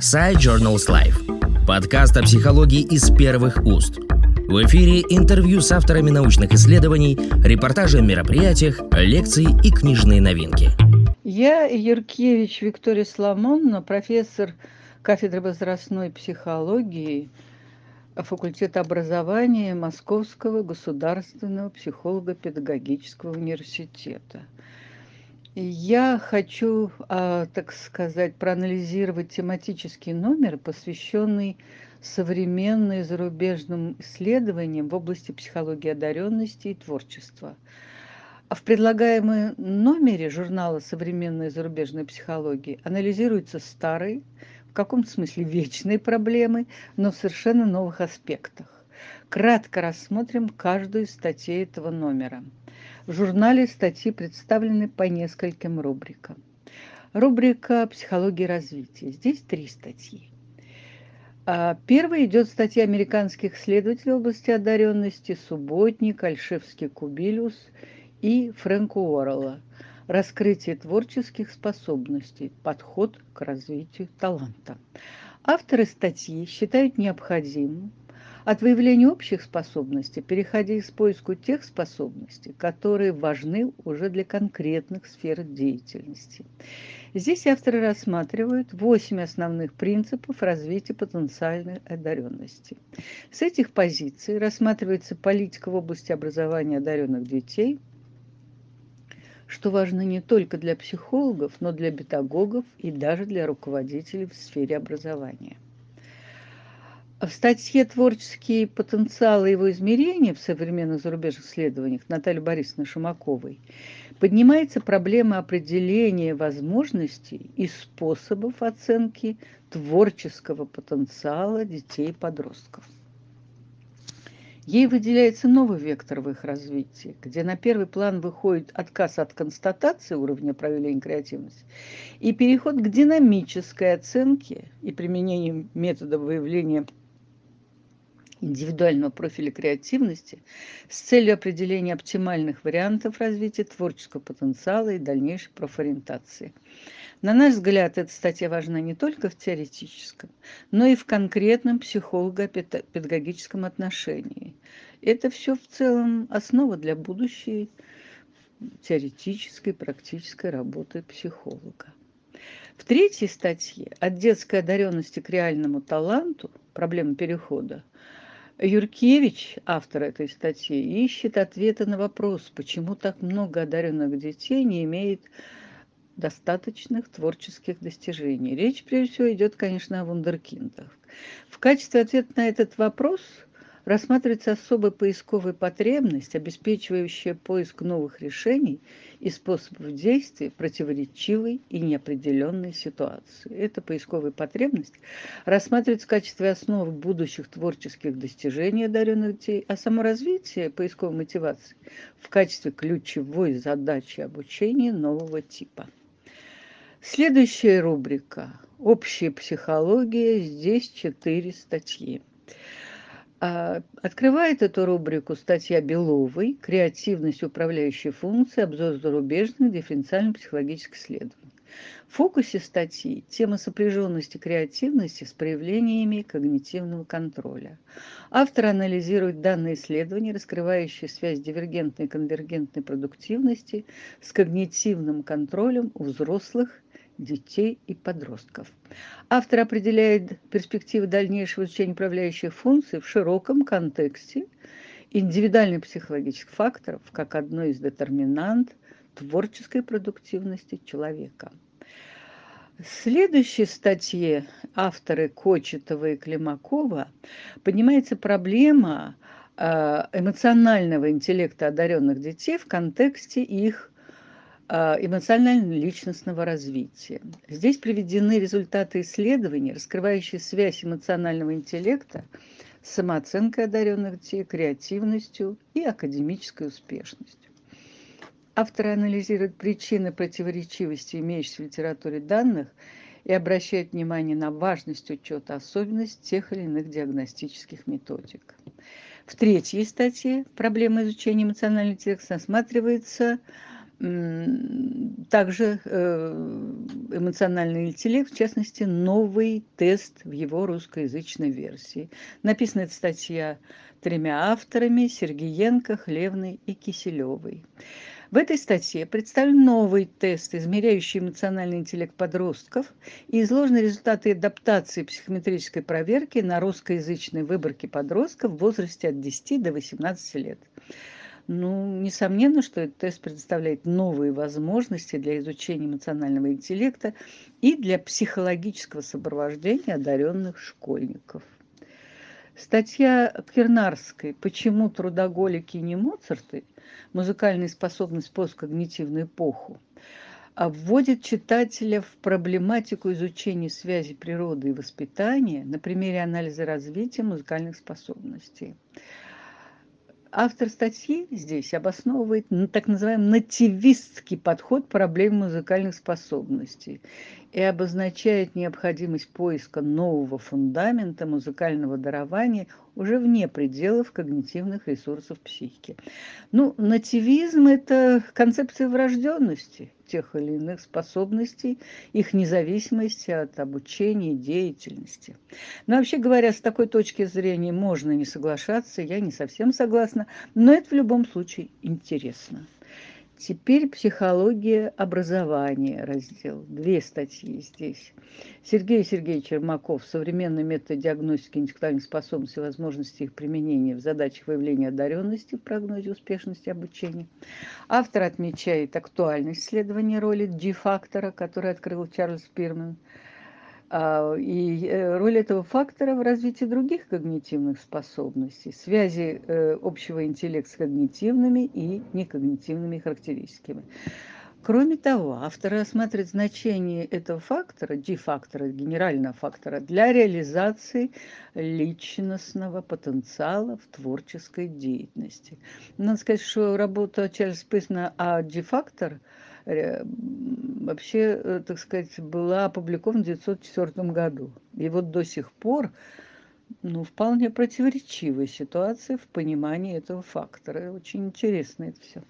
Side Journals Life. Подкаст о психологии из первых уст. В эфире интервью с авторами научных исследований, репортажи о мероприятиях, лекции и книжные новинки. Я Юркевич Виктория Соломоновна, профессор кафедры возрастной психологии факультета образования Московского государственного психолого-педагогического университета. Я хочу, а, так сказать, проанализировать тематический номер, посвященный современным зарубежным исследованиям в области психологии одаренности и творчества. А в предлагаемом номере журнала «Современная зарубежная психология» анализируются старые, в каком-то смысле вечные проблемы, но в совершенно новых аспектах. Кратко рассмотрим каждую из статей этого номера – в журнале статьи представлены по нескольким рубрикам. Рубрика «Психология развития». Здесь три статьи. А, первая идет статья американских исследователей области одаренности Субботник, Альшевский Кубилюс и Фрэнка Уоррелла «Раскрытие творческих способностей. Подход к развитию таланта». Авторы статьи считают необходимым от выявления общих способностей, переходя к поиску тех способностей, которые важны уже для конкретных сфер деятельности. Здесь авторы рассматривают восемь основных принципов развития потенциальной одаренности. С этих позиций рассматривается политика в области образования одаренных детей, что важно не только для психологов, но для педагогов и даже для руководителей в сфере образования. В статье «Творческие потенциалы его измерения» в современных зарубежных исследованиях Натальи Борисовны Шумаковой поднимается проблема определения возможностей и способов оценки творческого потенциала детей и подростков. Ей выделяется новый вектор в их развитии, где на первый план выходит отказ от констатации уровня проявления креативности и переход к динамической оценке и применению метода выявления индивидуального профиля креативности с целью определения оптимальных вариантов развития творческого потенциала и дальнейшей профориентации. На наш взгляд, эта статья важна не только в теоретическом, но и в конкретном психолого-педагогическом отношении. Это все в целом основа для будущей теоретической практической работы психолога. В третьей статье «От детской одаренности к реальному таланту. Проблема перехода» Юркевич, автор этой статьи, ищет ответы на вопрос, почему так много одаренных детей не имеет достаточных творческих достижений. Речь, прежде всего, идет, конечно, о вундеркиндах. В качестве ответа на этот вопрос – рассматривается особая поисковая потребность, обеспечивающая поиск новых решений и способов действия противоречивой и неопределенной ситуации. Эта поисковая потребность рассматривается в качестве основы будущих творческих достижений одаренных детей, а саморазвитие поисковой мотивации в качестве ключевой задачи обучения нового типа. Следующая рубрика «Общая психология». Здесь четыре статьи. А, открывает эту рубрику статья Беловой «Креативность управляющей функции. Обзор зарубежных дифференциально-психологических исследований». В фокусе статьи тема сопряженности креативности с проявлениями когнитивного контроля. Автор анализирует данные исследования, раскрывающие связь дивергентной и конвергентной продуктивности с когнитивным контролем у взрослых детей и подростков. Автор определяет перспективы дальнейшего изучения управляющих функций в широком контексте индивидуальных психологических факторов как одной из детерминант творческой продуктивности человека. В следующей статье авторы Кочетова и Климакова поднимается проблема э, эмоционального интеллекта одаренных детей в контексте их эмоционально-личностного развития. Здесь приведены результаты исследований, раскрывающие связь эмоционального интеллекта с самооценкой одаренных детей, креативностью и академической успешностью. Авторы анализируют причины противоречивости имеющихся в литературе данных и обращают внимание на важность учета особенностей тех или иных диагностических методик. В третьей статье «Проблема изучения эмоционального интеллекта» рассматривается также э, эмоциональный интеллект, в частности, новый тест в его русскоязычной версии. Написана эта статья тремя авторами – Сергеенко, Хлевной и Киселевой. В этой статье представлен новый тест, измеряющий эмоциональный интеллект подростков, и изложены результаты адаптации психометрической проверки на русскоязычной выборке подростков в возрасте от 10 до 18 лет. Ну, несомненно, что этот тест предоставляет новые возможности для изучения эмоционального интеллекта и для психологического сопровождения одаренных школьников. Статья Кирнарской «Почему трудоголики не Моцарты? Музыкальная способность посткогнитивную эпоху» вводит читателя в проблематику изучения связи природы и воспитания на примере анализа развития музыкальных способностей автор статьи здесь обосновывает так называемый нативистский подход к проблеме музыкальных способностей и обозначает необходимость поиска нового фундамента музыкального дарования уже вне пределов когнитивных ресурсов психики. Ну, нативизм – это концепция врожденности тех или иных способностей, их независимости от обучения и деятельности. Но вообще говоря, с такой точки зрения можно не соглашаться, я не совсем согласна, но это в любом случае интересно. Теперь психология образования раздел. Две статьи здесь. Сергей Сергеевич Ермаков. Современный метод диагностики интеллектуальных способностей и возможности их применения в задачах выявления одаренности в прогнозе успешности обучения. Автор отмечает актуальность исследования роли G-фактора, который открыл Чарльз Пирман – и э, роль этого фактора в развитии других когнитивных способностей, связи э, общего интеллекта с когнитивными и некогнитивными характеристиками. Кроме того, автор рассматривает значение этого фактора, D-фактора, генерального фактора, для реализации личностного потенциала в творческой деятельности. Надо сказать, что работа Чарльза Пейсона о D-фактор – вообще, э, так сказать, была опубликована в 1904 году. И вот до сих пор ну, вполне противоречивая ситуация в понимании этого фактора. Очень интересно это все.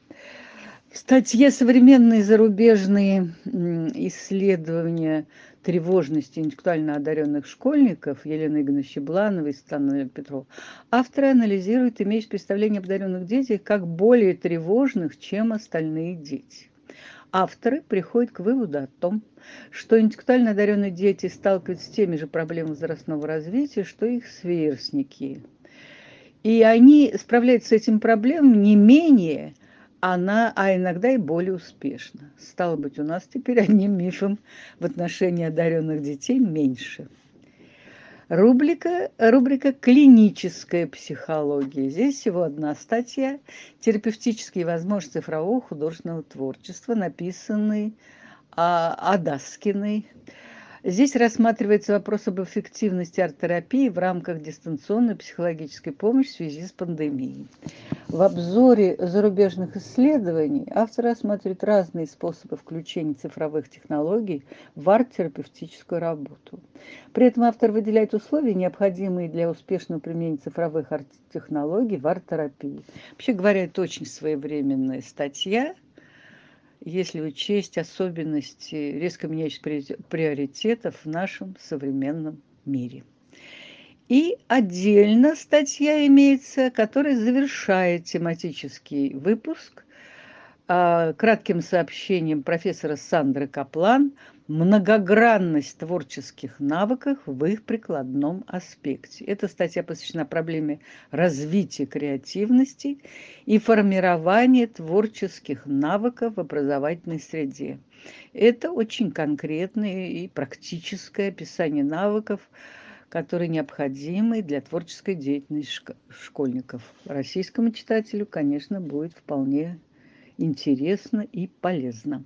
В статье «Современные зарубежные исследования тревожности интеллектуально одаренных школьников» Елены Игоревны Щеблановой и Стану Петрова авторы анализируют имеющие представление об одаренных детях как более тревожных, чем остальные дети авторы приходят к выводу о том, что интеллектуально одаренные дети сталкиваются с теми же проблемами возрастного развития, что их сверстники. И они справляются с этим проблемами не менее, она, а иногда и более успешно. Стало быть, у нас теперь одним мифом в отношении одаренных детей меньше. Рубрика, рубрика «Клиническая психология». Здесь всего одна статья «Терапевтические возможности цифрового художественного творчества», написанный а, Адаскиной. Здесь рассматривается вопрос об эффективности арт-терапии в рамках дистанционной психологической помощи в связи с пандемией. В обзоре зарубежных исследований автор рассматривает разные способы включения цифровых технологий в арт-терапевтическую работу. При этом автор выделяет условия, необходимые для успешного применения цифровых арт-технологий в арт-терапии. Вообще говоря, это очень своевременная статья – если учесть особенности резко меняющихся приоритетов в нашем современном мире. И отдельно статья имеется, которая завершает тематический выпуск кратким сообщением профессора Сандры Каплан многогранность творческих навыков в их прикладном аспекте. Эта статья посвящена проблеме развития креативности и формирования творческих навыков в образовательной среде. Это очень конкретное и практическое описание навыков, которые необходимы для творческой деятельности школьников. Российскому читателю, конечно, будет вполне интересно и полезно.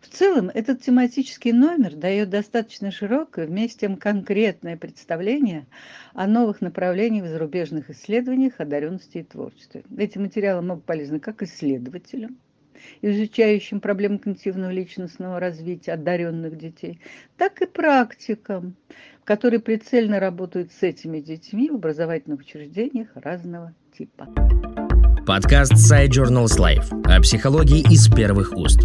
В целом, этот тематический номер дает достаточно широкое, вместе с тем конкретное представление о новых направлениях в зарубежных исследованиях одаренности и творчестве. Эти материалы могут полезны как исследователям, изучающим проблемы когнитивного личностного развития одаренных детей, так и практикам, которые прицельно работают с этими детьми в образовательных учреждениях разного типа. Подкаст Side Journals Life о психологии из первых уст.